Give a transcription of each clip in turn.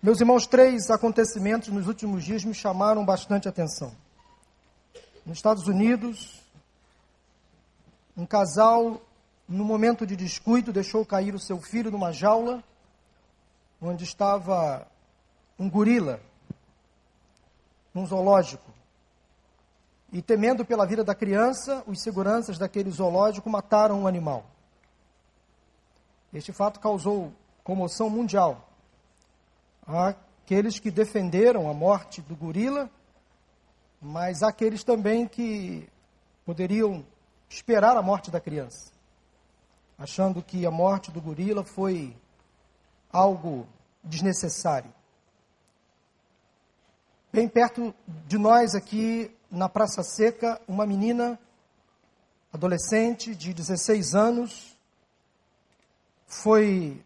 Meus irmãos, três acontecimentos nos últimos dias me chamaram bastante atenção. Nos Estados Unidos, um casal, no momento de descuido, deixou cair o seu filho numa jaula, onde estava um gorila, num zoológico. E temendo pela vida da criança, os seguranças daquele zoológico mataram o um animal. Este fato causou comoção mundial aqueles que defenderam a morte do gorila, mas aqueles também que poderiam esperar a morte da criança, achando que a morte do gorila foi algo desnecessário. Bem perto de nós aqui na Praça Seca, uma menina adolescente de 16 anos foi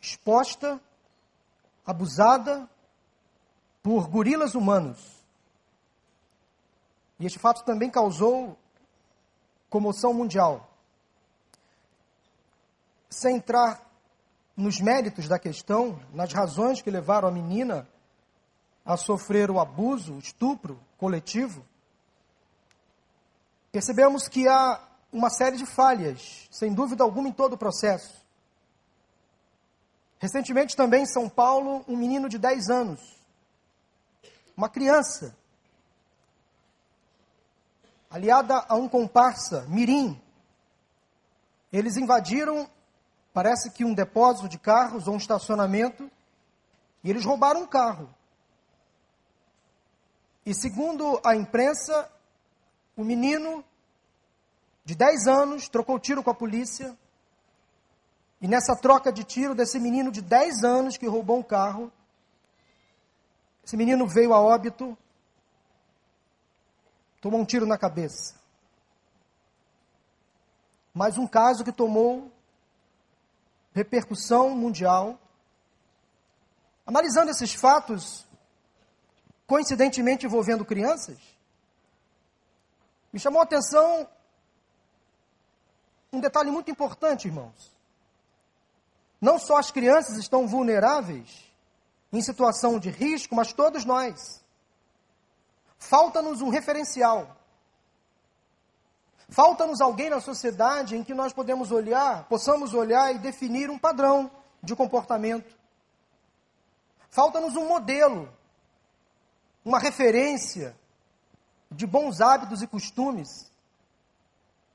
exposta, abusada por gorilas humanos. E este fato também causou comoção mundial. Sem entrar nos méritos da questão, nas razões que levaram a menina a sofrer o abuso, o estupro coletivo, percebemos que há uma série de falhas, sem dúvida alguma, em todo o processo. Recentemente também em São Paulo, um menino de 10 anos, uma criança, aliada a um comparsa, Mirim. Eles invadiram, parece que um depósito de carros ou um estacionamento, e eles roubaram um carro. E segundo a imprensa, o menino de 10 anos trocou tiro com a polícia, e nessa troca de tiro desse menino de 10 anos que roubou um carro, esse menino veio a óbito, tomou um tiro na cabeça. Mais um caso que tomou repercussão mundial. Analisando esses fatos, coincidentemente envolvendo crianças, me chamou a atenção um detalhe muito importante, irmãos. Não só as crianças estão vulneráveis, em situação de risco, mas todos nós. Falta-nos um referencial. Falta-nos alguém na sociedade em que nós podemos olhar, possamos olhar e definir um padrão de comportamento. Falta-nos um modelo, uma referência de bons hábitos e costumes.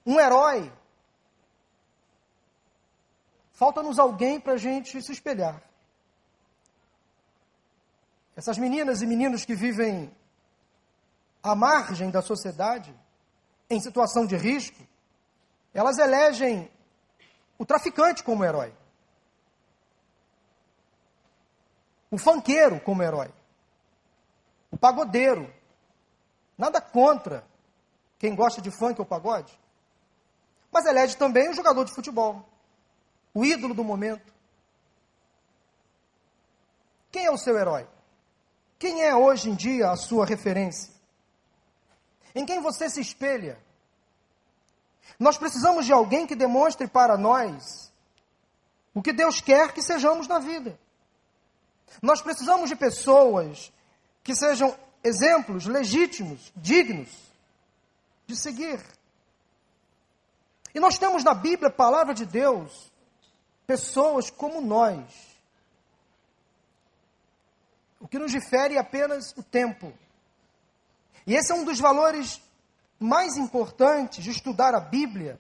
Um herói Falta-nos alguém para a gente se espelhar. Essas meninas e meninos que vivem à margem da sociedade, em situação de risco, elas elegem o traficante como herói. O fanqueiro como herói. O pagodeiro. Nada contra quem gosta de funk ou pagode. Mas elege também o jogador de futebol o ídolo do momento. Quem é o seu herói? Quem é hoje em dia a sua referência? Em quem você se espelha? Nós precisamos de alguém que demonstre para nós o que Deus quer que sejamos na vida. Nós precisamos de pessoas que sejam exemplos legítimos, dignos de seguir. E nós temos na Bíblia, a palavra de Deus, pessoas como nós. O que nos difere é apenas o tempo. E esse é um dos valores mais importantes de estudar a Bíblia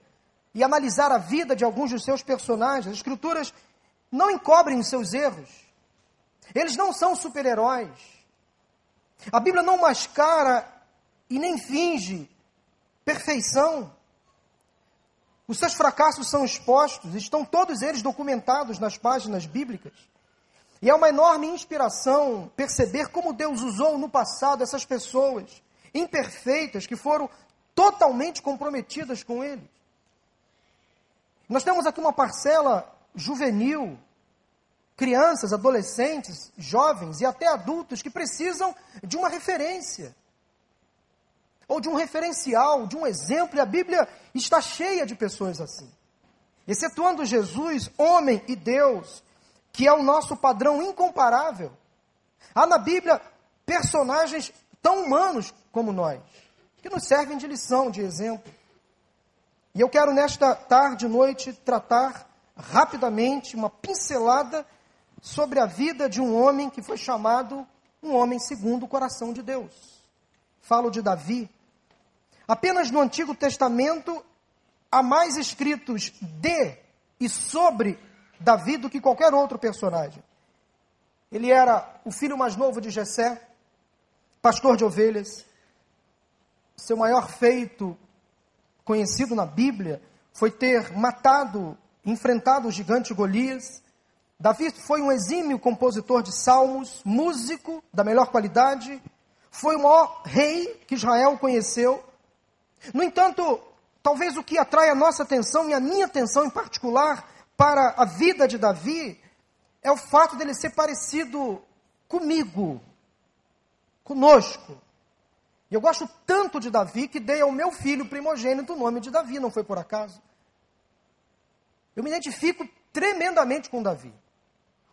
e analisar a vida de alguns dos seus personagens. As Escrituras não encobrem os seus erros. Eles não são super-heróis. A Bíblia não mascara e nem finge perfeição. Os seus fracassos são expostos, estão todos eles documentados nas páginas bíblicas. E é uma enorme inspiração perceber como Deus usou no passado essas pessoas imperfeitas que foram totalmente comprometidas com Ele. Nós temos aqui uma parcela juvenil, crianças, adolescentes, jovens e até adultos que precisam de uma referência ou de um referencial, de um exemplo, e a Bíblia está cheia de pessoas assim. Excetuando Jesus, homem e Deus, que é o nosso padrão incomparável. Há na Bíblia personagens tão humanos como nós, que nos servem de lição, de exemplo. E eu quero nesta tarde e noite tratar rapidamente uma pincelada sobre a vida de um homem que foi chamado um homem segundo o coração de Deus. Falo de Davi. Apenas no Antigo Testamento há mais escritos de e sobre Davi do que qualquer outro personagem. Ele era o filho mais novo de Jessé, pastor de ovelhas. Seu maior feito conhecido na Bíblia foi ter matado, enfrentado o gigante Golias. Davi foi um exímio compositor de salmos, músico da melhor qualidade, foi o maior rei que Israel conheceu. No entanto, talvez o que atrai a nossa atenção e a minha atenção em particular para a vida de Davi é o fato dele ser parecido comigo, conosco. E eu gosto tanto de Davi que dei ao meu filho primogênito o nome de Davi, não foi por acaso. Eu me identifico tremendamente com Davi.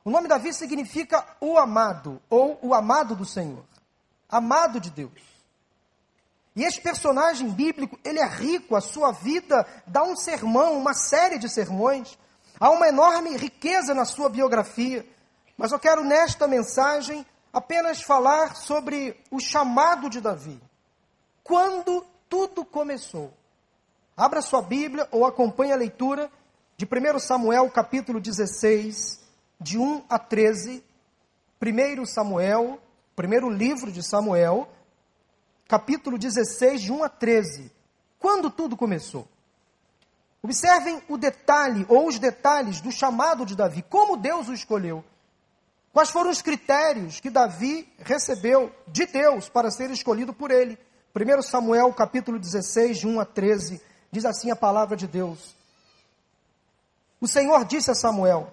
O nome Davi significa o amado, ou o amado do Senhor. Amado de Deus. E esse personagem bíblico, ele é rico, a sua vida dá um sermão, uma série de sermões. Há uma enorme riqueza na sua biografia. Mas eu quero nesta mensagem apenas falar sobre o chamado de Davi. Quando tudo começou. Abra sua Bíblia ou acompanhe a leitura de 1 Samuel capítulo 16, de 1 a 13, 1 Samuel, primeiro livro de Samuel, capítulo 16, de 1 a 13. Quando tudo começou? Observem o detalhe, ou os detalhes do chamado de Davi, como Deus o escolheu. Quais foram os critérios que Davi recebeu de Deus para ser escolhido por ele? 1 Samuel capítulo 16, de 1 a 13, diz assim a palavra de Deus. O Senhor disse a Samuel: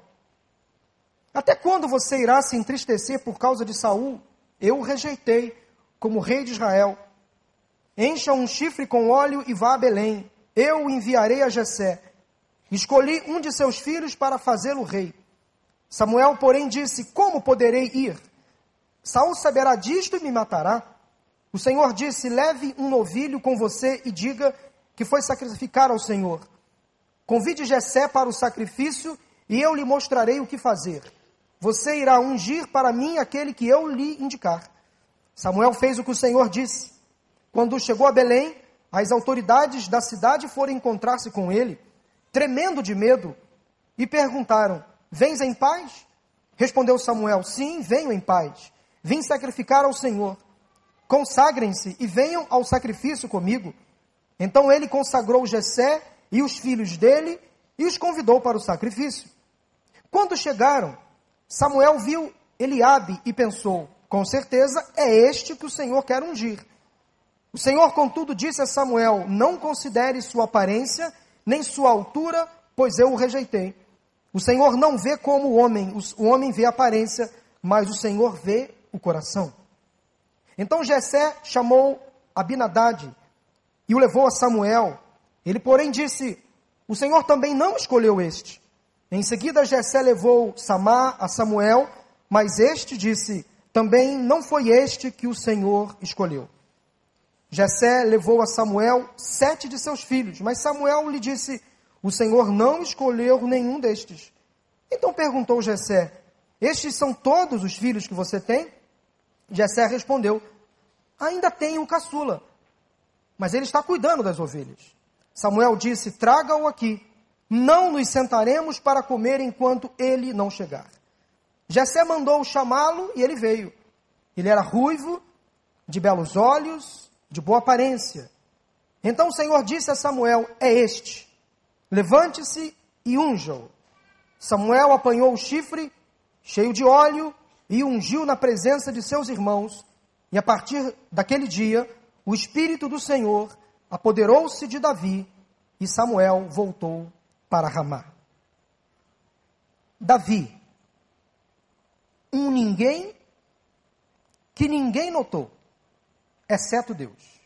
até quando você irá se entristecer por causa de Saul? Eu o rejeitei como rei de Israel. Encha um chifre com óleo e vá a Belém. Eu o enviarei a Jessé. Escolhi um de seus filhos para fazê-lo rei. Samuel, porém, disse: Como poderei ir? Saul saberá disto e me matará. O Senhor disse: Leve um novilho com você e diga que foi sacrificar ao Senhor. Convide Jessé para o sacrifício e eu lhe mostrarei o que fazer. Você irá ungir para mim aquele que eu lhe indicar. Samuel fez o que o Senhor disse. Quando chegou a Belém, as autoridades da cidade foram encontrar-se com ele, tremendo de medo, e perguntaram: Vens em paz? Respondeu Samuel: Sim, venho em paz. Vim sacrificar ao Senhor. Consagrem-se e venham ao sacrifício comigo. Então ele consagrou Jessé e os filhos dele e os convidou para o sacrifício. Quando chegaram, Samuel viu Eliabe e pensou: com certeza é este que o Senhor quer ungir. O Senhor, contudo, disse a Samuel: Não considere sua aparência, nem sua altura, pois eu o rejeitei. O Senhor não vê como o homem, o homem vê a aparência, mas o Senhor vê o coração. Então Jessé chamou Abinadade e o levou a Samuel. Ele, porém, disse: O Senhor também não escolheu este. Em seguida, Jessé levou Samar a Samuel, mas este disse: Também não foi este que o Senhor escolheu. Jessé levou a Samuel sete de seus filhos, mas Samuel lhe disse: O Senhor não escolheu nenhum destes. Então perguntou Jessé: Estes são todos os filhos que você tem? Jessé respondeu: Ainda tenho um caçula, mas ele está cuidando das ovelhas. Samuel disse: Traga-o aqui não nos sentaremos para comer enquanto ele não chegar. Jessé mandou chamá-lo e ele veio. Ele era ruivo, de belos olhos, de boa aparência. Então o Senhor disse a Samuel: É este. Levante-se e unja-o. Samuel apanhou o chifre, cheio de óleo, e ungiu na presença de seus irmãos. E a partir daquele dia, o Espírito do Senhor apoderou-se de Davi, e Samuel voltou para Ramá. Davi, um ninguém que ninguém notou, exceto Deus.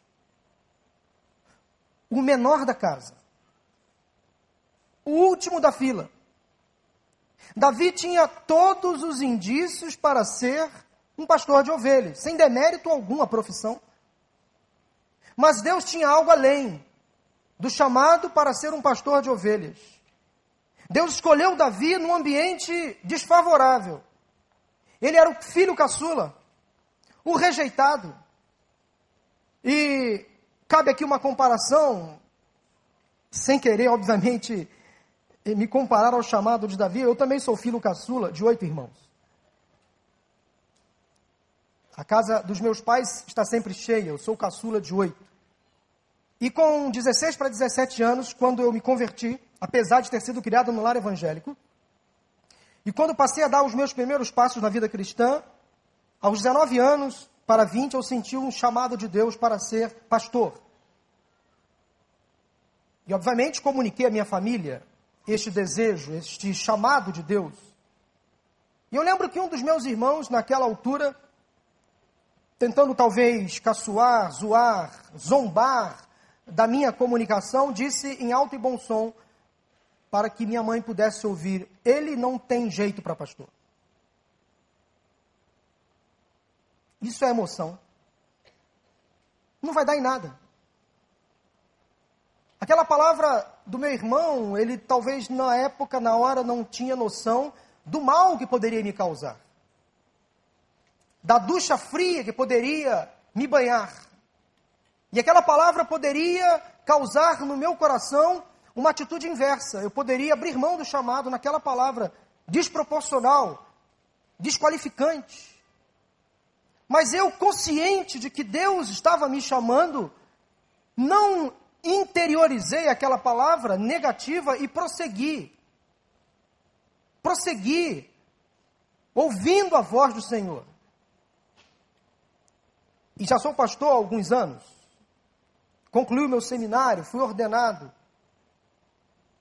O menor da casa. O último da fila. Davi tinha todos os indícios para ser um pastor de ovelhas, sem demérito algum profissão. Mas Deus tinha algo além do chamado para ser um pastor de ovelhas. Deus escolheu Davi num ambiente desfavorável. Ele era o filho caçula, o rejeitado. E cabe aqui uma comparação, sem querer, obviamente, me comparar ao chamado de Davi. Eu também sou filho caçula de oito irmãos. A casa dos meus pais está sempre cheia, eu sou caçula de oito. E com 16 para 17 anos, quando eu me converti, apesar de ter sido criado no lar evangélico, e quando passei a dar os meus primeiros passos na vida cristã, aos 19 anos para 20, eu senti um chamado de Deus para ser pastor. E obviamente comuniquei à minha família este desejo, este chamado de Deus. E eu lembro que um dos meus irmãos, naquela altura, tentando talvez caçoar, zoar, zombar da minha comunicação, disse em alto e bom som, para que minha mãe pudesse ouvir: ele não tem jeito para pastor. Isso é emoção. Não vai dar em nada. Aquela palavra do meu irmão, ele talvez na época, na hora, não tinha noção do mal que poderia me causar. Da ducha fria que poderia me banhar. E aquela palavra poderia causar no meu coração uma atitude inversa. Eu poderia abrir mão do chamado naquela palavra desproporcional, desqualificante. Mas eu, consciente de que Deus estava me chamando, não interiorizei aquela palavra negativa e prossegui. Prossegui, ouvindo a voz do Senhor. E já sou pastor há alguns anos concluí o meu seminário, fui ordenado.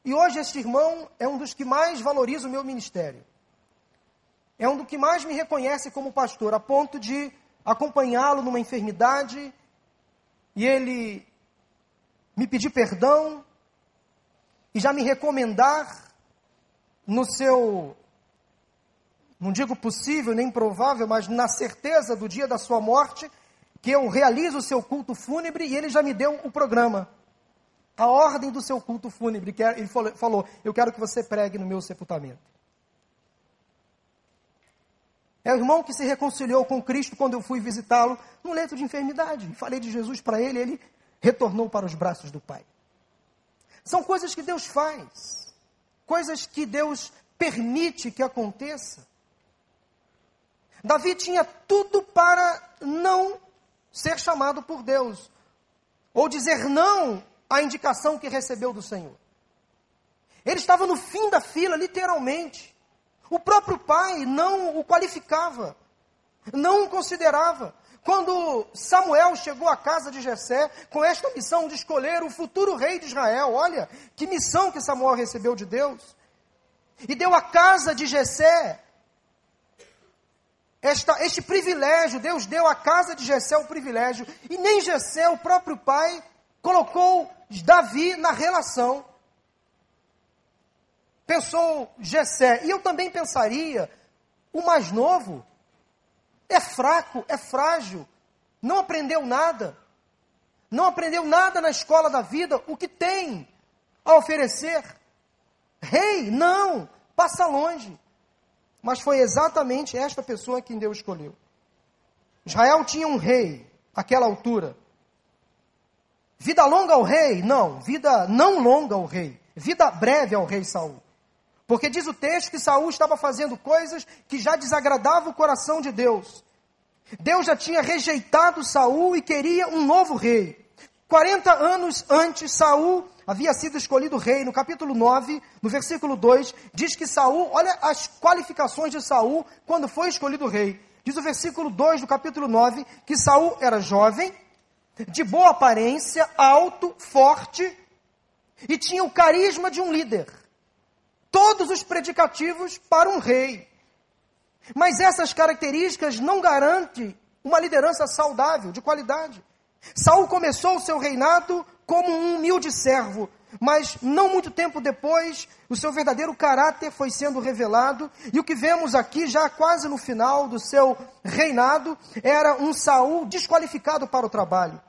E hoje este irmão é um dos que mais valoriza o meu ministério. É um dos que mais me reconhece como pastor, a ponto de acompanhá-lo numa enfermidade e ele me pedir perdão e já me recomendar no seu, não digo possível nem provável, mas na certeza do dia da sua morte, que eu realizo o seu culto fúnebre e ele já me deu o programa. A ordem do seu culto fúnebre. Que é, ele falou: Eu quero que você pregue no meu sepultamento. É o irmão que se reconciliou com Cristo quando eu fui visitá-lo no leito de enfermidade. Falei de Jesus para ele, ele retornou para os braços do Pai. São coisas que Deus faz, coisas que Deus permite que aconteça. Davi tinha tudo para não ser chamado por Deus, ou dizer não à indicação que recebeu do Senhor. Ele estava no fim da fila, literalmente. O próprio pai não o qualificava, não o considerava. Quando Samuel chegou à casa de Jessé com esta missão de escolher o futuro rei de Israel, olha que missão que Samuel recebeu de Deus. E deu a casa de Jessé esta, este privilégio, Deus deu à casa de Jessé o privilégio, e nem Jessé, o próprio pai, colocou Davi na relação. Pensou Jessé, e eu também pensaria, o mais novo é fraco, é frágil, não aprendeu nada, não aprendeu nada na escola da vida, o que tem a oferecer? Rei, não, passa longe. Mas foi exatamente esta pessoa quem Deus escolheu. Israel tinha um rei, àquela altura. Vida longa ao rei? Não, vida não longa ao rei. Vida breve ao rei Saul. Porque diz o texto que Saul estava fazendo coisas que já desagradavam o coração de Deus. Deus já tinha rejeitado Saul e queria um novo rei. 40 anos antes, Saul havia sido escolhido rei. No capítulo 9, no versículo 2, diz que Saul, olha as qualificações de Saul quando foi escolhido rei. Diz o versículo 2 do capítulo 9 que Saul era jovem, de boa aparência, alto, forte e tinha o carisma de um líder. Todos os predicativos para um rei. Mas essas características não garantem uma liderança saudável, de qualidade. Saul começou o seu reinado como um humilde servo, mas não muito tempo depois, o seu verdadeiro caráter foi sendo revelado, e o que vemos aqui, já quase no final do seu reinado, era um Saul desqualificado para o trabalho.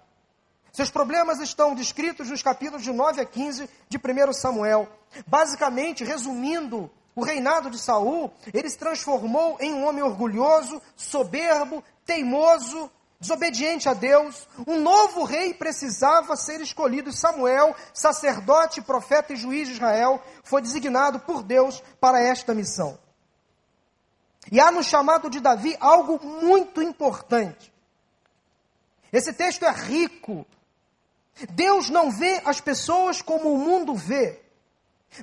Seus problemas estão descritos nos capítulos de 9 a 15 de 1 Samuel. Basicamente, resumindo o reinado de Saul, ele se transformou em um homem orgulhoso, soberbo, teimoso, desobediente a Deus. Um novo rei precisava ser escolhido. Samuel, sacerdote, profeta e juiz de Israel, foi designado por Deus para esta missão. E há no chamado de Davi algo muito importante. Esse texto é rico. Deus não vê as pessoas como o mundo vê.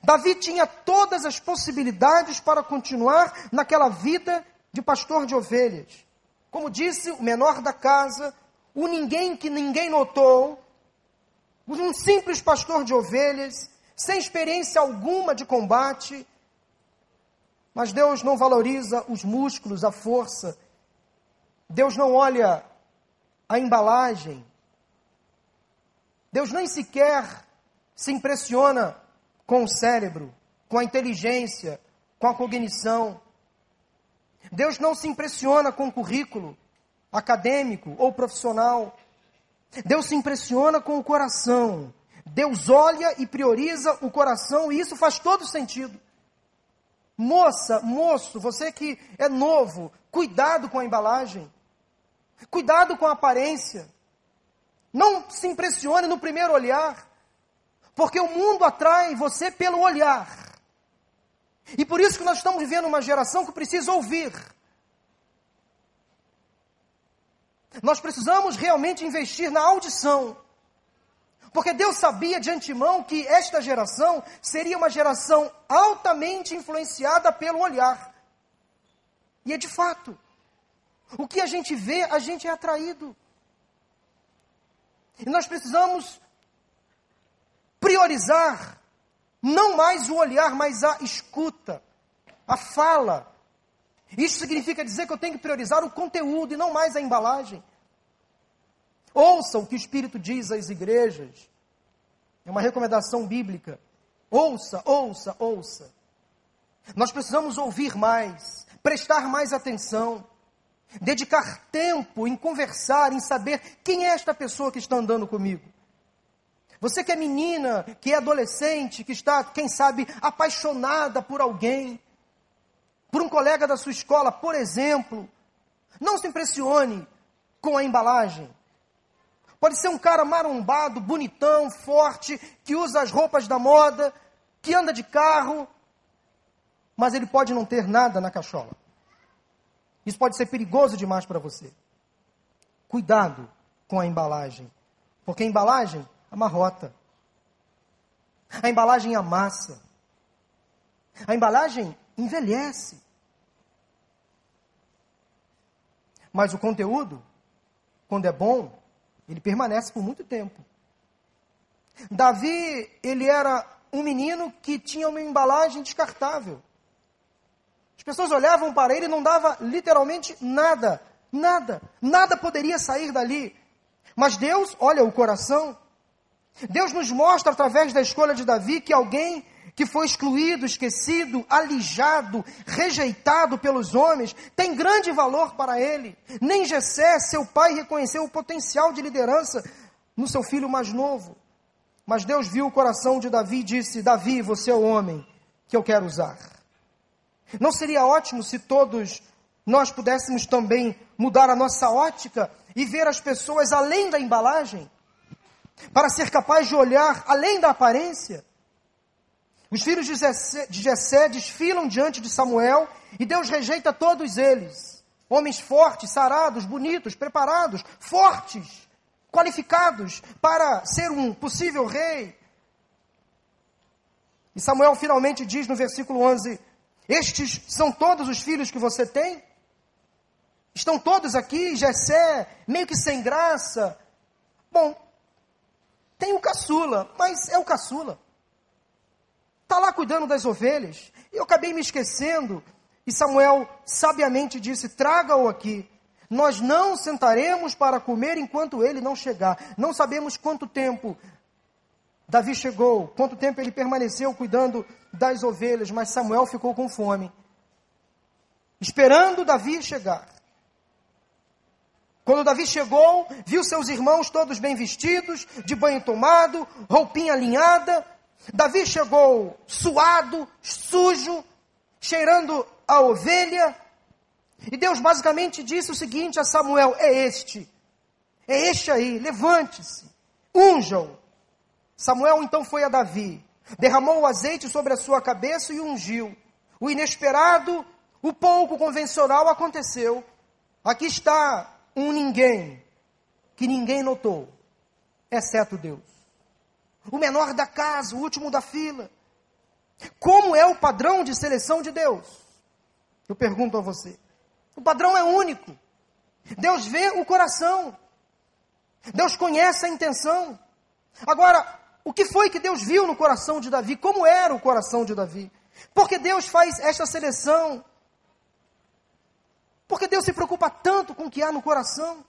Davi tinha todas as possibilidades para continuar naquela vida de pastor de ovelhas. Como disse, o menor da casa, o ninguém que ninguém notou, um simples pastor de ovelhas, sem experiência alguma de combate. Mas Deus não valoriza os músculos, a força. Deus não olha a embalagem. Deus nem sequer se impressiona com o cérebro, com a inteligência, com a cognição. Deus não se impressiona com o currículo acadêmico ou profissional. Deus se impressiona com o coração. Deus olha e prioriza o coração, e isso faz todo sentido. Moça, moço, você que é novo, cuidado com a embalagem, cuidado com a aparência. Não se impressione no primeiro olhar, porque o mundo atrai você pelo olhar. E por isso que nós estamos vivendo uma geração que precisa ouvir. Nós precisamos realmente investir na audição. Porque Deus sabia de antemão que esta geração seria uma geração altamente influenciada pelo olhar. E é de fato. O que a gente vê, a gente é atraído. E nós precisamos priorizar não mais o olhar, mas a escuta, a fala. Isso significa dizer que eu tenho que priorizar o conteúdo e não mais a embalagem. Ouça o que o Espírito diz às igrejas. É uma recomendação bíblica. Ouça, ouça, ouça. Nós precisamos ouvir mais, prestar mais atenção, dedicar tempo em conversar, em saber quem é esta pessoa que está andando comigo. Você que é menina, que é adolescente, que está, quem sabe, apaixonada por alguém, por um colega da sua escola, por exemplo, não se impressione com a embalagem. Pode ser um cara marombado, bonitão, forte, que usa as roupas da moda, que anda de carro, mas ele pode não ter nada na cachola. Isso pode ser perigoso demais para você. Cuidado com a embalagem, porque a embalagem amarrota. A embalagem amassa. A embalagem envelhece. Mas o conteúdo, quando é bom, ele permanece por muito tempo. Davi, ele era um menino que tinha uma embalagem descartável. As pessoas olhavam para ele e não dava literalmente nada, nada, nada poderia sair dali. Mas Deus olha o coração. Deus nos mostra através da escolha de Davi que alguém que foi excluído, esquecido, alijado, rejeitado pelos homens, tem grande valor para ele. Nem Jessé, seu pai, reconheceu o potencial de liderança no seu filho mais novo. Mas Deus viu o coração de Davi e disse: Davi, você é o homem que eu quero usar. Não seria ótimo se todos nós pudéssemos também mudar a nossa ótica e ver as pessoas além da embalagem? para ser capaz de olhar além da aparência. Os filhos de Jessé, de Jessé desfilam diante de Samuel e Deus rejeita todos eles. Homens fortes, sarados, bonitos, preparados, fortes, qualificados para ser um possível rei. E Samuel finalmente diz no versículo 11: Estes são todos os filhos que você tem? Estão todos aqui, Jessé, meio que sem graça. Bom, tem o caçula, mas é o caçula. Está lá cuidando das ovelhas. E eu acabei me esquecendo. E Samuel sabiamente disse: Traga-o aqui. Nós não sentaremos para comer enquanto ele não chegar. Não sabemos quanto tempo Davi chegou, quanto tempo ele permaneceu cuidando das ovelhas, mas Samuel ficou com fome, esperando Davi chegar. Quando Davi chegou, viu seus irmãos todos bem vestidos, de banho tomado, roupinha alinhada. Davi chegou suado, sujo, cheirando a ovelha. E Deus basicamente disse o seguinte a Samuel: É este, é este aí, levante-se, unja-o. Samuel então foi a Davi, derramou o azeite sobre a sua cabeça e ungiu. O inesperado, o pouco convencional aconteceu. Aqui está um ninguém que ninguém notou, exceto Deus. O menor da casa, o último da fila. Como é o padrão de seleção de Deus? Eu pergunto a você. O padrão é único. Deus vê o coração. Deus conhece a intenção. Agora, o que foi que Deus viu no coração de Davi? Como era o coração de Davi? Porque Deus faz esta seleção porque Deus se preocupa tanto com o que há no coração.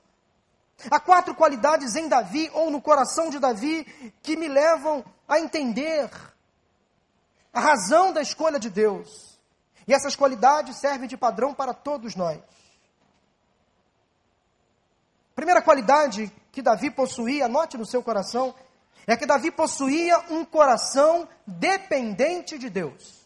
Há quatro qualidades em Davi ou no coração de Davi que me levam a entender a razão da escolha de Deus. E essas qualidades servem de padrão para todos nós. Primeira qualidade que Davi possuía, anote no seu coração, é que Davi possuía um coração dependente de Deus.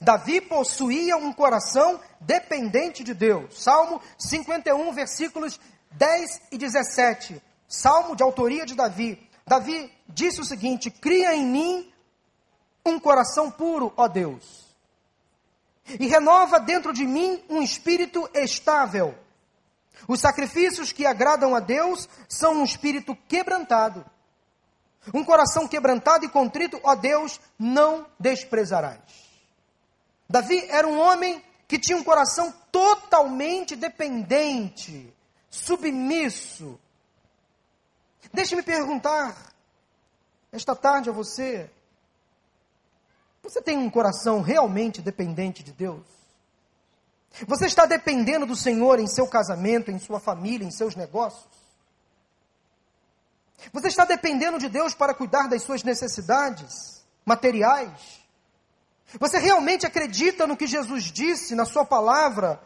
Davi possuía um coração dependente de Deus. Salmo 51, versículos 10 e 17. Salmo de autoria de Davi. Davi disse o seguinte: Cria em mim um coração puro, ó Deus, e renova dentro de mim um espírito estável. Os sacrifícios que agradam a Deus são um espírito quebrantado. Um coração quebrantado e contrito, ó Deus, não desprezarás. Davi era um homem que tinha um coração totalmente dependente, submisso. Deixe-me perguntar, esta tarde a você: você tem um coração realmente dependente de Deus? Você está dependendo do Senhor em seu casamento, em sua família, em seus negócios? Você está dependendo de Deus para cuidar das suas necessidades materiais? Você realmente acredita no que Jesus disse na sua palavra?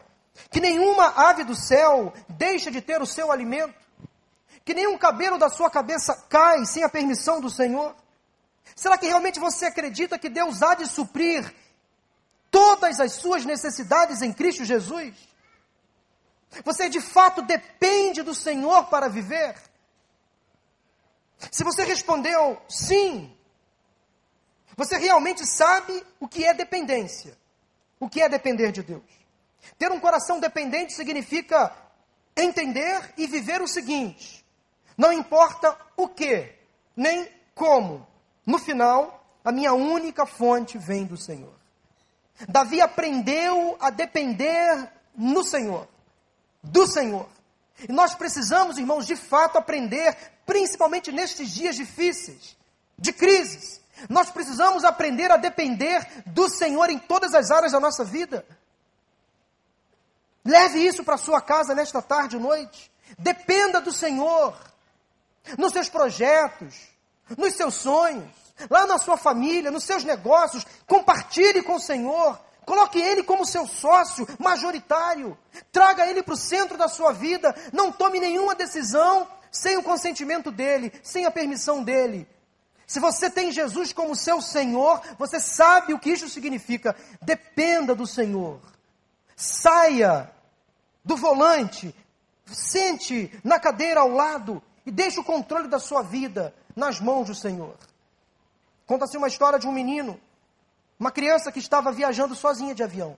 Que nenhuma ave do céu deixa de ter o seu alimento? Que nenhum cabelo da sua cabeça cai sem a permissão do Senhor? Será que realmente você acredita que Deus há de suprir todas as suas necessidades em Cristo Jesus? Você de fato depende do Senhor para viver? Se você respondeu sim, você realmente sabe o que é dependência, o que é depender de Deus. Ter um coração dependente significa entender e viver o seguinte: não importa o que, nem como, no final, a minha única fonte vem do Senhor. Davi aprendeu a depender no Senhor, do Senhor. E nós precisamos, irmãos, de fato aprender, principalmente nestes dias difíceis, de crises, nós precisamos aprender a depender do Senhor em todas as áreas da nossa vida. Leve isso para sua casa nesta tarde e noite. Dependa do Senhor nos seus projetos, nos seus sonhos, lá na sua família, nos seus negócios. Compartilhe com o Senhor. Coloque Ele como seu sócio majoritário. Traga Ele para o centro da sua vida. Não tome nenhuma decisão sem o consentimento dEle, sem a permissão dEle. Se você tem Jesus como seu Senhor, você sabe o que isso significa. Dependa do Senhor. Saia do volante, sente na cadeira ao lado e deixe o controle da sua vida nas mãos do Senhor. Conta-se uma história de um menino, uma criança que estava viajando sozinha de avião.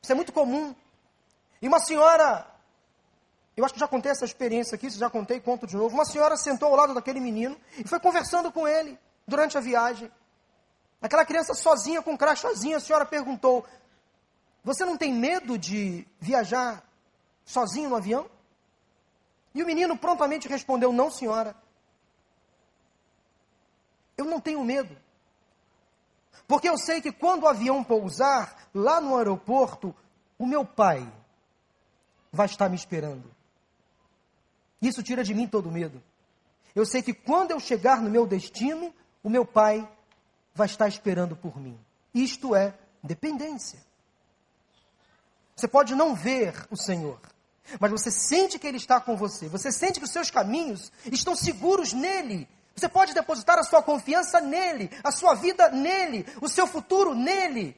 Isso é muito comum. E uma senhora eu acho que já contei essa experiência aqui, se já contei, conto de novo. Uma senhora sentou ao lado daquele menino e foi conversando com ele durante a viagem. Aquela criança sozinha, com um crachazinho, a senhora perguntou: Você não tem medo de viajar sozinho no avião? E o menino prontamente respondeu: Não, senhora. Eu não tenho medo. Porque eu sei que quando o avião pousar lá no aeroporto, o meu pai vai estar me esperando. Isso tira de mim todo medo. Eu sei que quando eu chegar no meu destino, o meu pai vai estar esperando por mim. Isto é dependência. Você pode não ver o Senhor, mas você sente que Ele está com você. Você sente que os seus caminhos estão seguros nele. Você pode depositar a sua confiança nele, a sua vida nele, o seu futuro nele,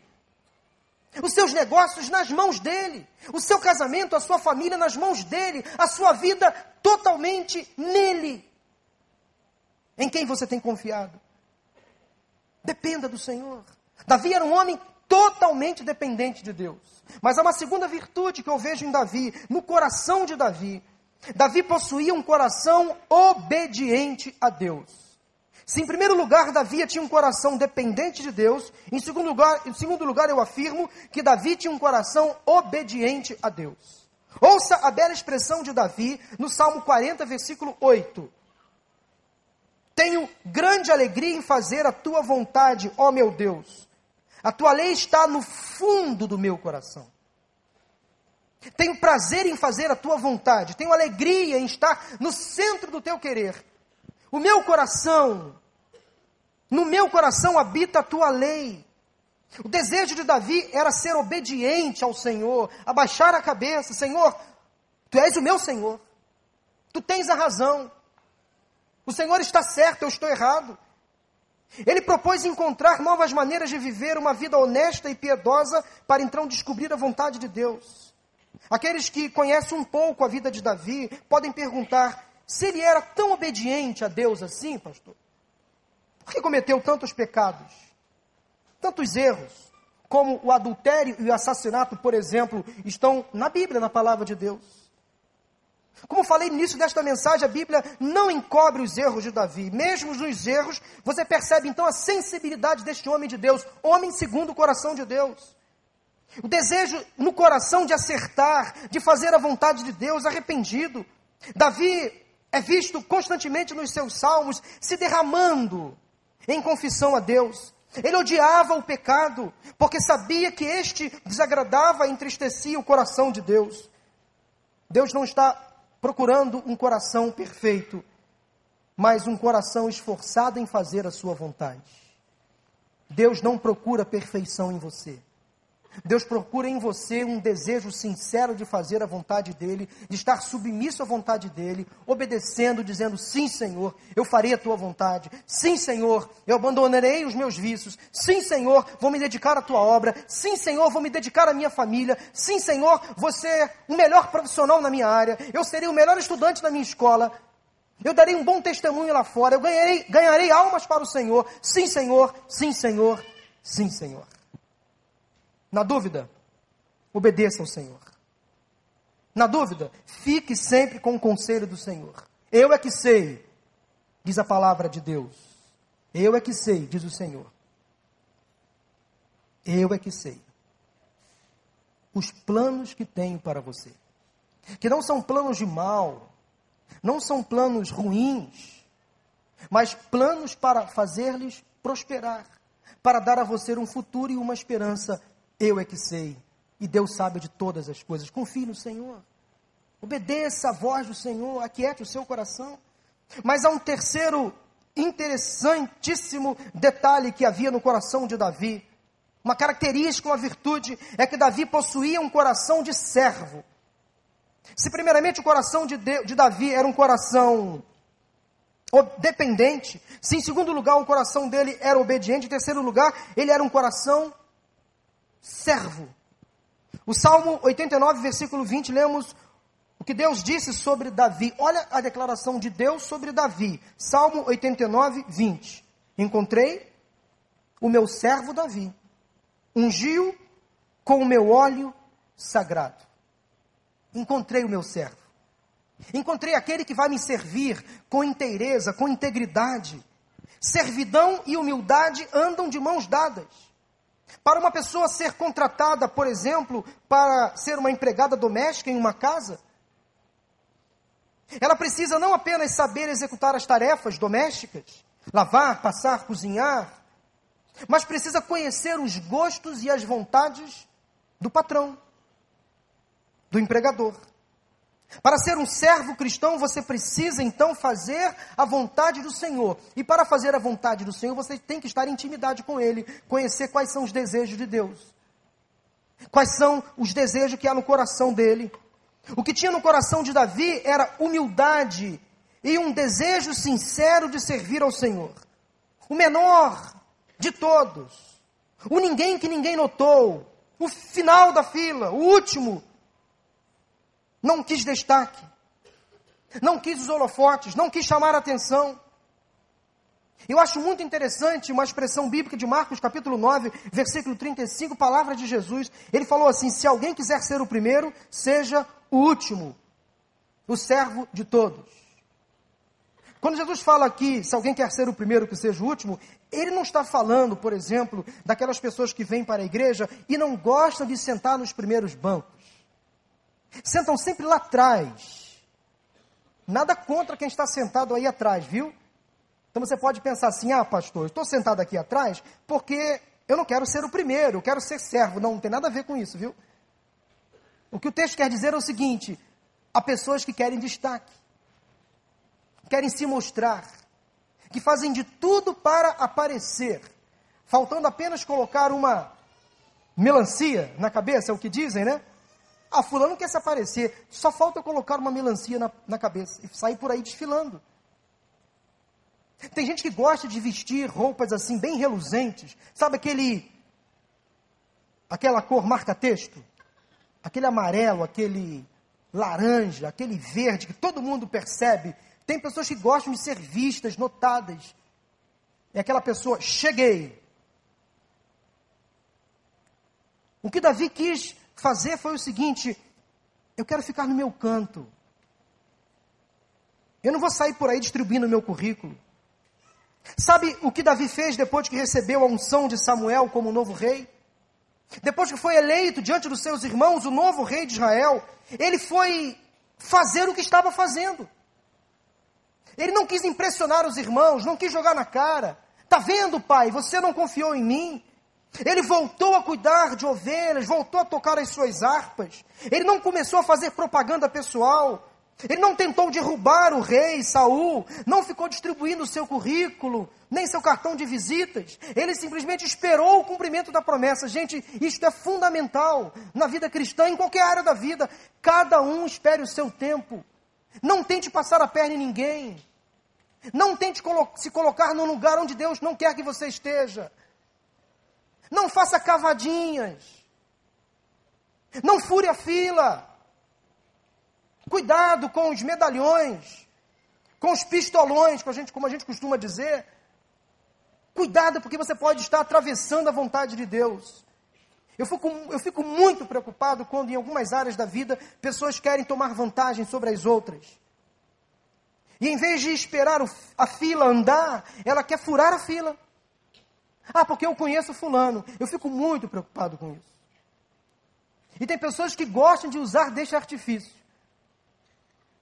os seus negócios nas mãos dele, o seu casamento, a sua família nas mãos dele, a sua vida totalmente nele. Em quem você tem confiado? Dependa do Senhor. Davi era um homem totalmente dependente de Deus. Mas há uma segunda virtude que eu vejo em Davi, no coração de Davi. Davi possuía um coração obediente a Deus. Se em primeiro lugar Davi tinha um coração dependente de Deus, em segundo lugar, em segundo lugar eu afirmo que Davi tinha um coração obediente a Deus. Ouça a bela expressão de Davi no Salmo 40, versículo 8. Tenho grande alegria em fazer a tua vontade, ó meu Deus. A tua lei está no fundo do meu coração. Tenho prazer em fazer a tua vontade. Tenho alegria em estar no centro do teu querer. O meu coração, no meu coração habita a tua lei. O desejo de Davi era ser obediente ao Senhor, abaixar a cabeça: Senhor, tu és o meu Senhor. Tu tens a razão. O Senhor está certo, eu estou errado. Ele propôs encontrar novas maneiras de viver uma vida honesta e piedosa para então descobrir a vontade de Deus. Aqueles que conhecem um pouco a vida de Davi podem perguntar se ele era tão obediente a Deus assim, pastor. Por que cometeu tantos pecados, tantos erros, como o adultério e o assassinato, por exemplo, estão na Bíblia, na palavra de Deus? Como falei no início desta mensagem, a Bíblia não encobre os erros de Davi. Mesmo nos erros, você percebe então a sensibilidade deste homem de Deus, homem segundo o coração de Deus. O desejo no coração de acertar, de fazer a vontade de Deus, arrependido. Davi é visto constantemente nos seus salmos se derramando em confissão a Deus. Ele odiava o pecado, porque sabia que este desagradava e entristecia o coração de Deus. Deus não está procurando um coração perfeito, mas um coração esforçado em fazer a sua vontade. Deus não procura perfeição em você. Deus procura em você um desejo sincero de fazer a vontade dEle, de estar submisso à vontade dEle, obedecendo, dizendo: Sim, Senhor, eu farei a tua vontade. Sim, Senhor, eu abandonarei os meus vícios. Sim, Senhor, vou me dedicar à tua obra. Sim, Senhor, vou me dedicar à minha família. Sim, Senhor, você é o melhor profissional na minha área. Eu serei o melhor estudante na minha escola. Eu darei um bom testemunho lá fora. Eu ganharei, ganharei almas para o Senhor. Sim, Senhor. Sim, Senhor. Sim, Senhor. Na dúvida, obedeça ao Senhor. Na dúvida, fique sempre com o conselho do Senhor. Eu é que sei, diz a palavra de Deus. Eu é que sei, diz o Senhor. Eu é que sei. Os planos que tenho para você. Que não são planos de mal, não são planos ruins, mas planos para fazer-lhes prosperar, para dar a você um futuro e uma esperança eu é que sei. E Deus sabe de todas as coisas. Confie no Senhor. Obedeça a voz do Senhor. Aquiete o seu coração. Mas há um terceiro interessantíssimo detalhe que havia no coração de Davi. Uma característica, uma virtude, é que Davi possuía um coração de servo. Se, primeiramente, o coração de, de, de Davi era um coração dependente, se, em segundo lugar, o coração dele era obediente, em terceiro lugar, ele era um coração servo. O Salmo 89, versículo 20, lemos o que Deus disse sobre Davi. Olha a declaração de Deus sobre Davi. Salmo 89, 20. Encontrei o meu servo Davi, ungiu com o meu óleo sagrado. Encontrei o meu servo. Encontrei aquele que vai me servir com inteireza, com integridade. Servidão e humildade andam de mãos dadas. Para uma pessoa ser contratada, por exemplo, para ser uma empregada doméstica em uma casa, ela precisa não apenas saber executar as tarefas domésticas, lavar, passar, cozinhar, mas precisa conhecer os gostos e as vontades do patrão, do empregador. Para ser um servo cristão, você precisa então fazer a vontade do Senhor. E para fazer a vontade do Senhor, você tem que estar em intimidade com Ele, conhecer quais são os desejos de Deus. Quais são os desejos que há no coração dele. O que tinha no coração de Davi era humildade e um desejo sincero de servir ao Senhor. O menor de todos. O ninguém que ninguém notou. O final da fila, o último não quis destaque, não quis os holofotes, não quis chamar a atenção. Eu acho muito interessante uma expressão bíblica de Marcos capítulo 9, versículo 35, palavra de Jesus. Ele falou assim: se alguém quiser ser o primeiro, seja o último, o servo de todos. Quando Jesus fala aqui, se alguém quer ser o primeiro, que seja o último, ele não está falando, por exemplo, daquelas pessoas que vêm para a igreja e não gostam de sentar nos primeiros bancos sentam sempre lá atrás. Nada contra quem está sentado aí atrás, viu? Então você pode pensar assim: ah, pastor, estou sentado aqui atrás porque eu não quero ser o primeiro, eu quero ser servo. Não, não tem nada a ver com isso, viu? O que o texto quer dizer é o seguinte: há pessoas que querem destaque, querem se mostrar, que fazem de tudo para aparecer, faltando apenas colocar uma melancia na cabeça, é o que dizem, né? Ah, fulano quer se aparecer. Só falta colocar uma melancia na, na cabeça e sair por aí desfilando. Tem gente que gosta de vestir roupas assim, bem reluzentes. Sabe aquele. aquela cor marca-texto? Aquele amarelo, aquele laranja, aquele verde que todo mundo percebe. Tem pessoas que gostam de ser vistas, notadas. É aquela pessoa, cheguei. O que Davi quis fazer foi o seguinte: eu quero ficar no meu canto. Eu não vou sair por aí distribuindo o meu currículo. Sabe o que Davi fez depois que recebeu a unção de Samuel como novo rei? Depois que foi eleito diante dos seus irmãos o novo rei de Israel, ele foi fazer o que estava fazendo. Ele não quis impressionar os irmãos, não quis jogar na cara. Tá vendo, pai? Você não confiou em mim. Ele voltou a cuidar de ovelhas, voltou a tocar as suas harpas. Ele não começou a fazer propaganda pessoal. Ele não tentou derrubar o rei Saul, não ficou distribuindo o seu currículo, nem seu cartão de visitas. Ele simplesmente esperou o cumprimento da promessa. Gente, isto é fundamental na vida cristã, em qualquer área da vida. Cada um espere o seu tempo. Não tente passar a perna em ninguém. Não tente colo se colocar num lugar onde Deus não quer que você esteja. Não faça cavadinhas. Não fure a fila. Cuidado com os medalhões, com os pistolões, como a gente, como a gente costuma dizer. Cuidado, porque você pode estar atravessando a vontade de Deus. Eu fico, eu fico muito preocupado quando, em algumas áreas da vida, pessoas querem tomar vantagem sobre as outras. E em vez de esperar o, a fila andar, ela quer furar a fila. Ah, porque eu conheço fulano. Eu fico muito preocupado com isso. E tem pessoas que gostam de usar deste artifício.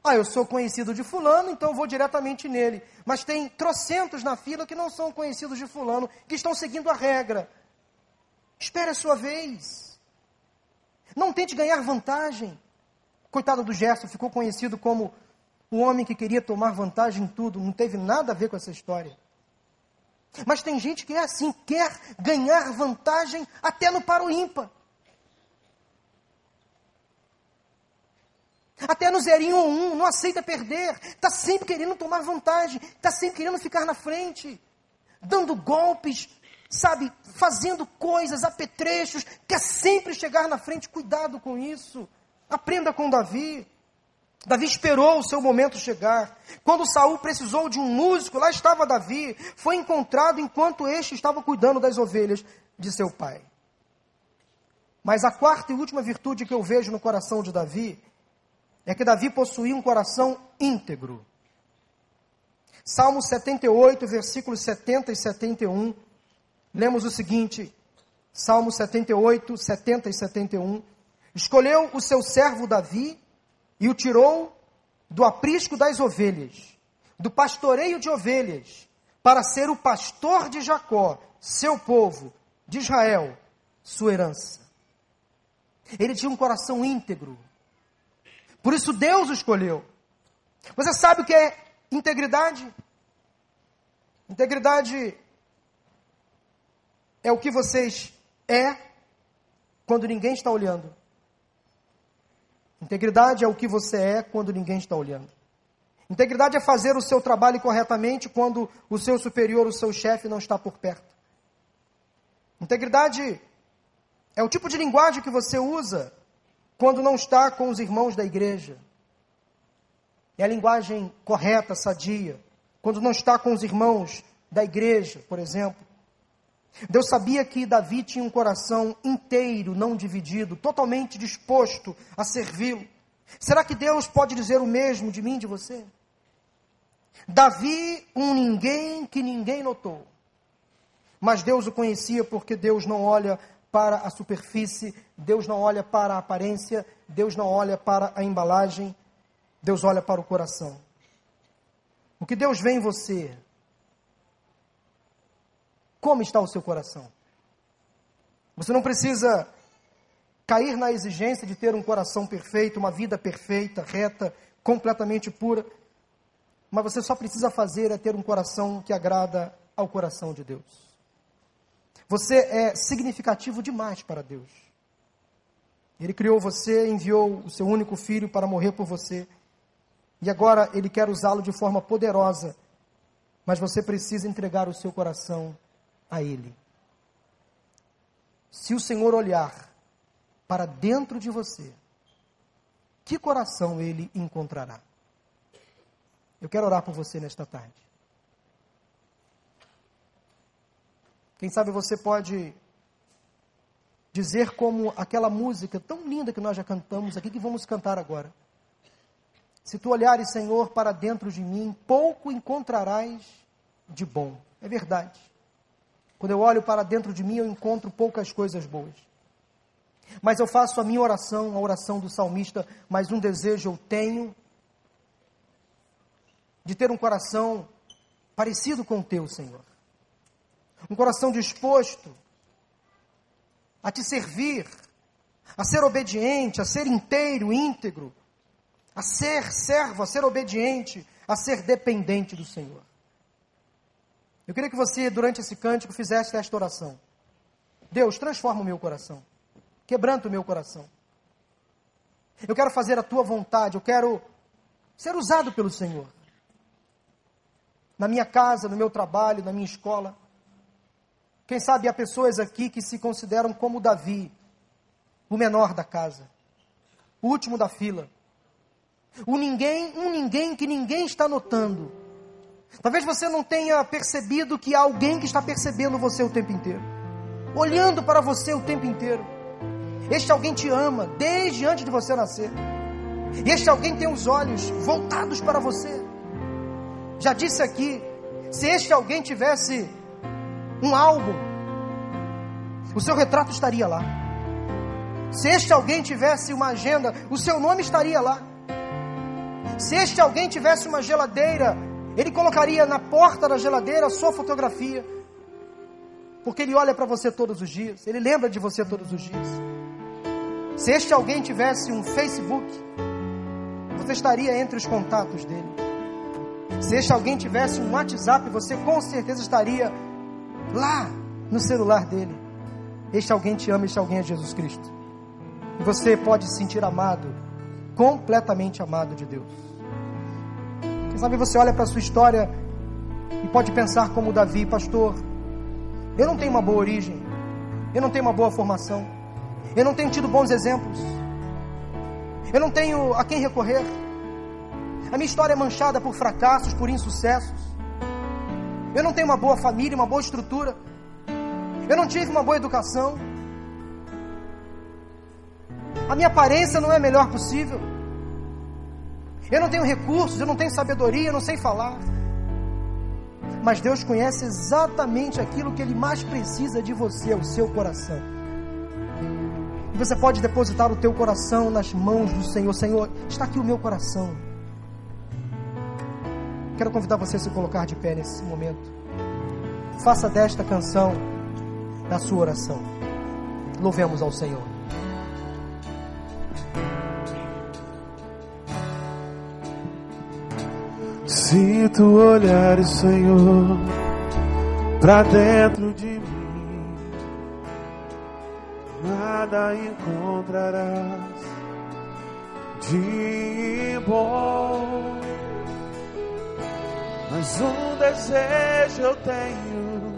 Ah, eu sou conhecido de fulano, então vou diretamente nele. Mas tem trocentos na fila que não são conhecidos de fulano, que estão seguindo a regra. Espere a sua vez. Não tente ganhar vantagem. Coitado do Gerson, ficou conhecido como o homem que queria tomar vantagem em tudo. Não teve nada a ver com essa história. Mas tem gente que é assim, quer ganhar vantagem até no paro ímpar. Até no zerinho ou um, não aceita perder. Está sempre querendo tomar vantagem. Está sempre querendo ficar na frente. Dando golpes, sabe? Fazendo coisas, apetrechos. Quer sempre chegar na frente. Cuidado com isso. Aprenda com Davi. Davi esperou o seu momento chegar. Quando Saul precisou de um músico, lá estava Davi. Foi encontrado enquanto este estava cuidando das ovelhas de seu pai. Mas a quarta e última virtude que eu vejo no coração de Davi é que Davi possuía um coração íntegro. Salmo 78, versículos 70 e 71. Lemos o seguinte: Salmo 78, 70 e 71. Escolheu o seu servo Davi e o tirou do aprisco das ovelhas, do pastoreio de ovelhas, para ser o pastor de Jacó, seu povo, de Israel, sua herança. Ele tinha um coração íntegro. Por isso Deus o escolheu. Você sabe o que é integridade? Integridade é o que vocês é quando ninguém está olhando. Integridade é o que você é quando ninguém está olhando. Integridade é fazer o seu trabalho corretamente quando o seu superior, o seu chefe, não está por perto. Integridade é o tipo de linguagem que você usa quando não está com os irmãos da igreja. É a linguagem correta, sadia, quando não está com os irmãos da igreja, por exemplo. Deus sabia que Davi tinha um coração inteiro, não dividido, totalmente disposto a servi-lo. Será que Deus pode dizer o mesmo de mim, de você? Davi, um ninguém que ninguém notou. Mas Deus o conhecia porque Deus não olha para a superfície, Deus não olha para a aparência, Deus não olha para a embalagem, Deus olha para o coração. O que Deus vê em você? Como está o seu coração? Você não precisa cair na exigência de ter um coração perfeito, uma vida perfeita, reta, completamente pura. Mas você só precisa fazer é ter um coração que agrada ao coração de Deus. Você é significativo demais para Deus. Ele criou você, enviou o seu único filho para morrer por você. E agora ele quer usá-lo de forma poderosa. Mas você precisa entregar o seu coração a ele. Se o Senhor olhar para dentro de você, que coração ele encontrará? Eu quero orar por você nesta tarde. Quem sabe você pode dizer como aquela música tão linda que nós já cantamos aqui, que vamos cantar agora. Se tu olhares, Senhor, para dentro de mim, pouco encontrarás de bom. É verdade. Quando eu olho para dentro de mim, eu encontro poucas coisas boas. Mas eu faço a minha oração, a oração do salmista, mas um desejo eu tenho de ter um coração parecido com o teu, Senhor. Um coração disposto a te servir, a ser obediente, a ser inteiro, íntegro, a ser servo, a ser obediente, a ser dependente do Senhor. Eu queria que você, durante esse cântico, fizesse esta oração. Deus, transforma o meu coração. Quebranta o meu coração. Eu quero fazer a tua vontade, eu quero ser usado pelo Senhor. Na minha casa, no meu trabalho, na minha escola. Quem sabe há pessoas aqui que se consideram como Davi, o menor da casa, o último da fila, o ninguém, um ninguém que ninguém está notando. Talvez você não tenha percebido que há alguém que está percebendo você o tempo inteiro, olhando para você o tempo inteiro. Este alguém te ama desde antes de você nascer. E este alguém tem os olhos voltados para você. Já disse aqui, se este alguém tivesse um álbum, o seu retrato estaria lá. Se este alguém tivesse uma agenda, o seu nome estaria lá. Se este alguém tivesse uma geladeira, ele colocaria na porta da geladeira a sua fotografia. Porque ele olha para você todos os dias, ele lembra de você todos os dias. Se este alguém tivesse um Facebook, você estaria entre os contatos dele. Se este alguém tivesse um WhatsApp, você com certeza estaria lá no celular dele. Este alguém te ama, este alguém é Jesus Cristo. E você pode se sentir amado, completamente amado de Deus. Quem sabe você olha para a sua história e pode pensar como Davi, pastor, eu não tenho uma boa origem, eu não tenho uma boa formação, eu não tenho tido bons exemplos, eu não tenho a quem recorrer. A minha história é manchada por fracassos, por insucessos. Eu não tenho uma boa família, uma boa estrutura. Eu não tive uma boa educação. A minha aparência não é a melhor possível. Eu não tenho recursos, eu não tenho sabedoria, eu não sei falar. Mas Deus conhece exatamente aquilo que Ele mais precisa de você, o seu coração. E você pode depositar o teu coração nas mãos do Senhor. Senhor, está aqui o meu coração. Quero convidar você a se colocar de pé nesse momento. Faça desta canção a sua oração. Louvemos ao Senhor. Se tu olhares, Senhor, para dentro de mim, nada encontrarás de bom. Mas um desejo eu tenho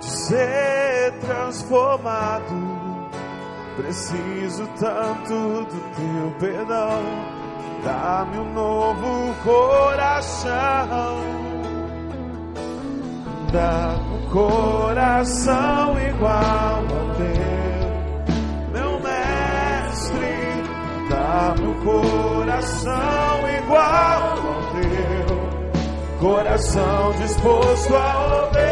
de ser transformado. Preciso tanto do teu perdão. Dá-me um novo coração. Dá-me um coração igual ao teu, meu mestre. Dá-me um coração igual ao teu, coração disposto a obedecer.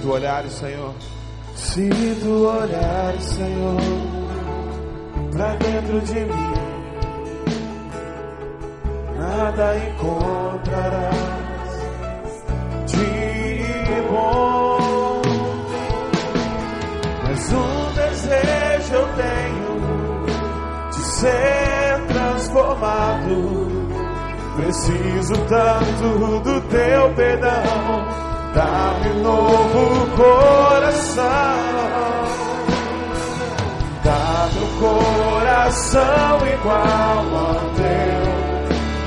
Tu olhares, Senhor, se tu olhares, Senhor, pra dentro de mim, nada encontrarás de bom. Mas um desejo eu tenho de ser transformado. Preciso tanto do teu perdão. Novo coração. Dá-me um coração igual ao teu,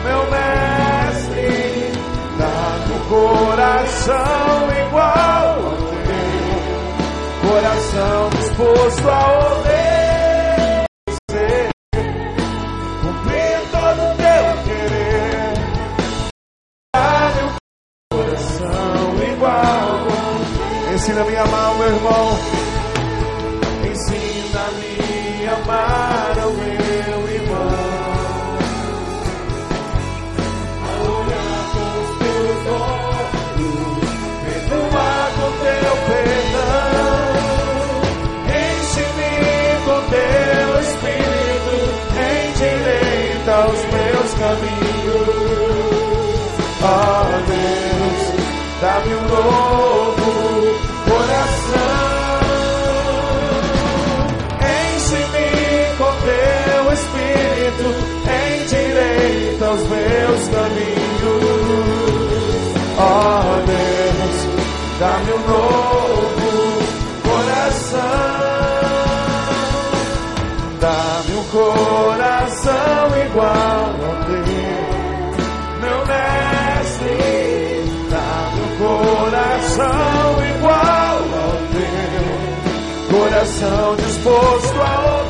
meu mestre. Dá-me um coração igual ao teu, coração disposto a obedecer. Ensina-me a amar o meu irmão. Ensina-me a amar o meu irmão. A olhar com os teus olhos, perdoar com teu perdão. Enche-me com teu espírito, endireita os meus caminhos. Ó Deus, dá-me um novo endireita os meus caminhos. Ó Deus, dá-me um novo coração. Dá-me um coração igual ao teu meu mestre, dá-me um coração igual ao teu, coração disposto a obedecer,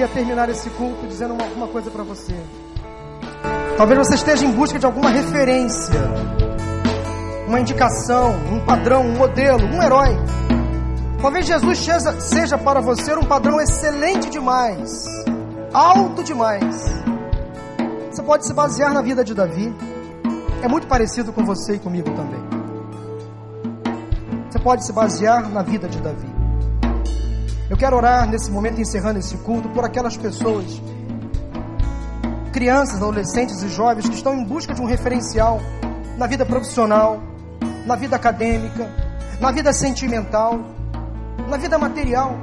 queria terminar esse culto dizendo uma, uma coisa para você. Talvez você esteja em busca de alguma referência, uma indicação, um padrão, um modelo, um herói. Talvez Jesus seja para você um padrão excelente demais, alto demais. Você pode se basear na vida de Davi. É muito parecido com você e comigo também. Você pode se basear na vida de Davi. Eu quero orar nesse momento, encerrando esse culto, por aquelas pessoas, crianças, adolescentes e jovens que estão em busca de um referencial na vida profissional, na vida acadêmica, na vida sentimental, na vida material.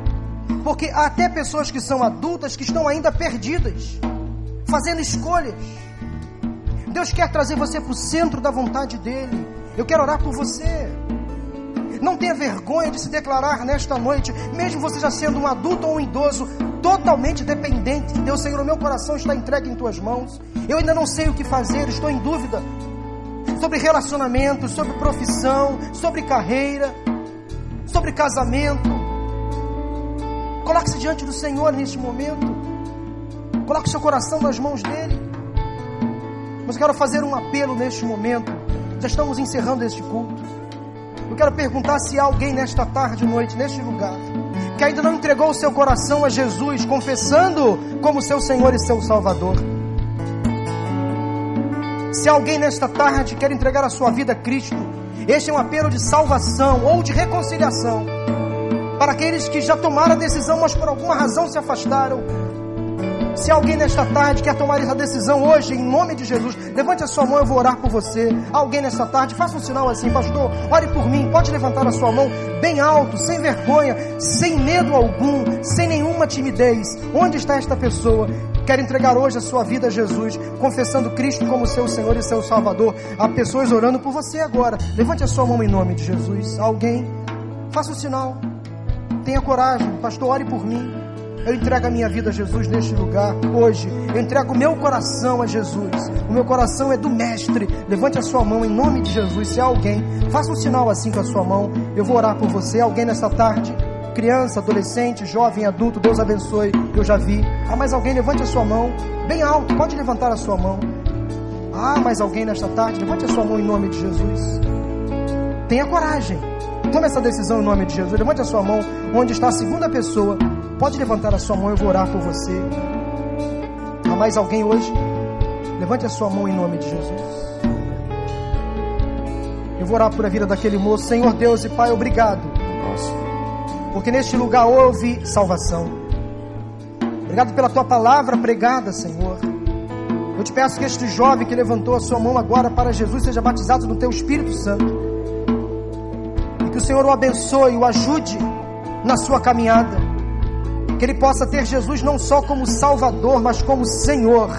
Porque há até pessoas que são adultas que estão ainda perdidas, fazendo escolhas. Deus quer trazer você para o centro da vontade dEle. Eu quero orar por você. Não tenha vergonha de se declarar nesta noite, mesmo você já sendo um adulto ou um idoso, totalmente dependente de Deus. Senhor, o meu coração está entregue em tuas mãos. Eu ainda não sei o que fazer, estou em dúvida sobre relacionamentos, sobre profissão, sobre carreira, sobre casamento. Coloque-se diante do Senhor neste momento. Coloque seu coração nas mãos dele. Mas quero fazer um apelo neste momento. Já estamos encerrando este culto quero perguntar se há alguém nesta tarde, noite, neste lugar, que ainda não entregou o seu coração a Jesus, confessando como seu Senhor e seu Salvador. Se alguém nesta tarde quer entregar a sua vida a Cristo, este é um apelo de salvação ou de reconciliação para aqueles que já tomaram a decisão, mas por alguma razão se afastaram. Se alguém nesta tarde quer tomar essa decisão hoje, em nome de Jesus, levante a sua mão, eu vou orar por você. Alguém nesta tarde, faça um sinal assim, pastor, ore por mim. Pode levantar a sua mão bem alto, sem vergonha, sem medo algum, sem nenhuma timidez. Onde está esta pessoa? Quer entregar hoje a sua vida a Jesus, confessando Cristo como seu Senhor e seu Salvador. Há pessoas orando por você agora. Levante a sua mão em nome de Jesus. Alguém, faça um sinal. Tenha coragem, pastor, ore por mim. Eu entrego a minha vida a Jesus neste lugar hoje. Eu entrego o meu coração a Jesus. O meu coração é do Mestre. Levante a sua mão em nome de Jesus. Se há alguém, faça um sinal assim com a sua mão. Eu vou orar por você. Alguém nessa tarde? Criança, adolescente, jovem, adulto, Deus abençoe. Eu já vi. Há mais alguém? Levante a sua mão. Bem alto, pode levantar a sua mão. Há mais alguém nesta tarde? Levante a sua mão em nome de Jesus. Tenha coragem. Tome essa decisão em nome de Jesus. Levante a sua mão onde está a segunda pessoa. Pode levantar a sua mão, eu vou orar por você. Há mais alguém hoje? Levante a sua mão em nome de Jesus. Eu vou orar por a vida daquele moço. Senhor Deus e Pai, obrigado. Porque neste lugar houve salvação. Obrigado pela tua palavra pregada, Senhor. Eu te peço que este jovem que levantou a sua mão agora para Jesus seja batizado no teu Espírito Santo. E que o Senhor o abençoe, o ajude na sua caminhada que ele possa ter Jesus não só como Salvador, mas como Senhor,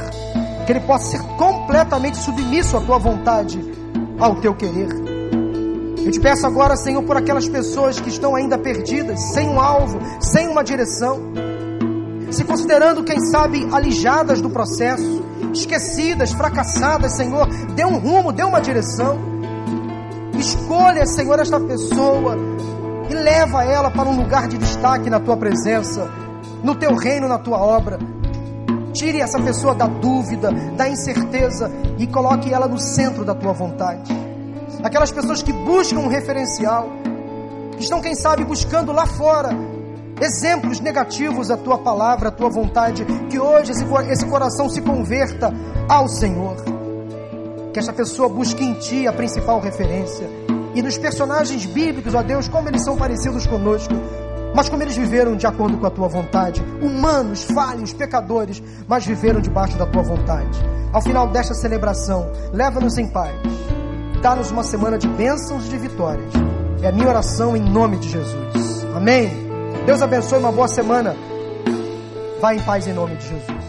que ele possa ser completamente submisso à tua vontade, ao teu querer. Eu te peço agora, Senhor, por aquelas pessoas que estão ainda perdidas, sem um alvo, sem uma direção, se considerando, quem sabe, alijadas do processo, esquecidas, fracassadas, Senhor, dê um rumo, dê uma direção. Escolha, Senhor, esta pessoa e leva ela para um lugar de destaque na tua presença no teu reino, na tua obra. Tire essa pessoa da dúvida, da incerteza e coloque ela no centro da tua vontade. Aquelas pessoas que buscam um referencial, que estão, quem sabe, buscando lá fora exemplos negativos da tua palavra, a tua vontade, que hoje esse, esse coração se converta ao Senhor. Que essa pessoa busque em ti a principal referência. E nos personagens bíblicos, ó Deus, como eles são parecidos conosco, mas como eles viveram de acordo com a tua vontade, humanos, falhos, pecadores, mas viveram debaixo da tua vontade. Ao final desta celebração, leva-nos em paz, dá-nos uma semana de bênçãos e de vitórias. É a minha oração em nome de Jesus. Amém. Deus abençoe uma boa semana. Vá em paz em nome de Jesus.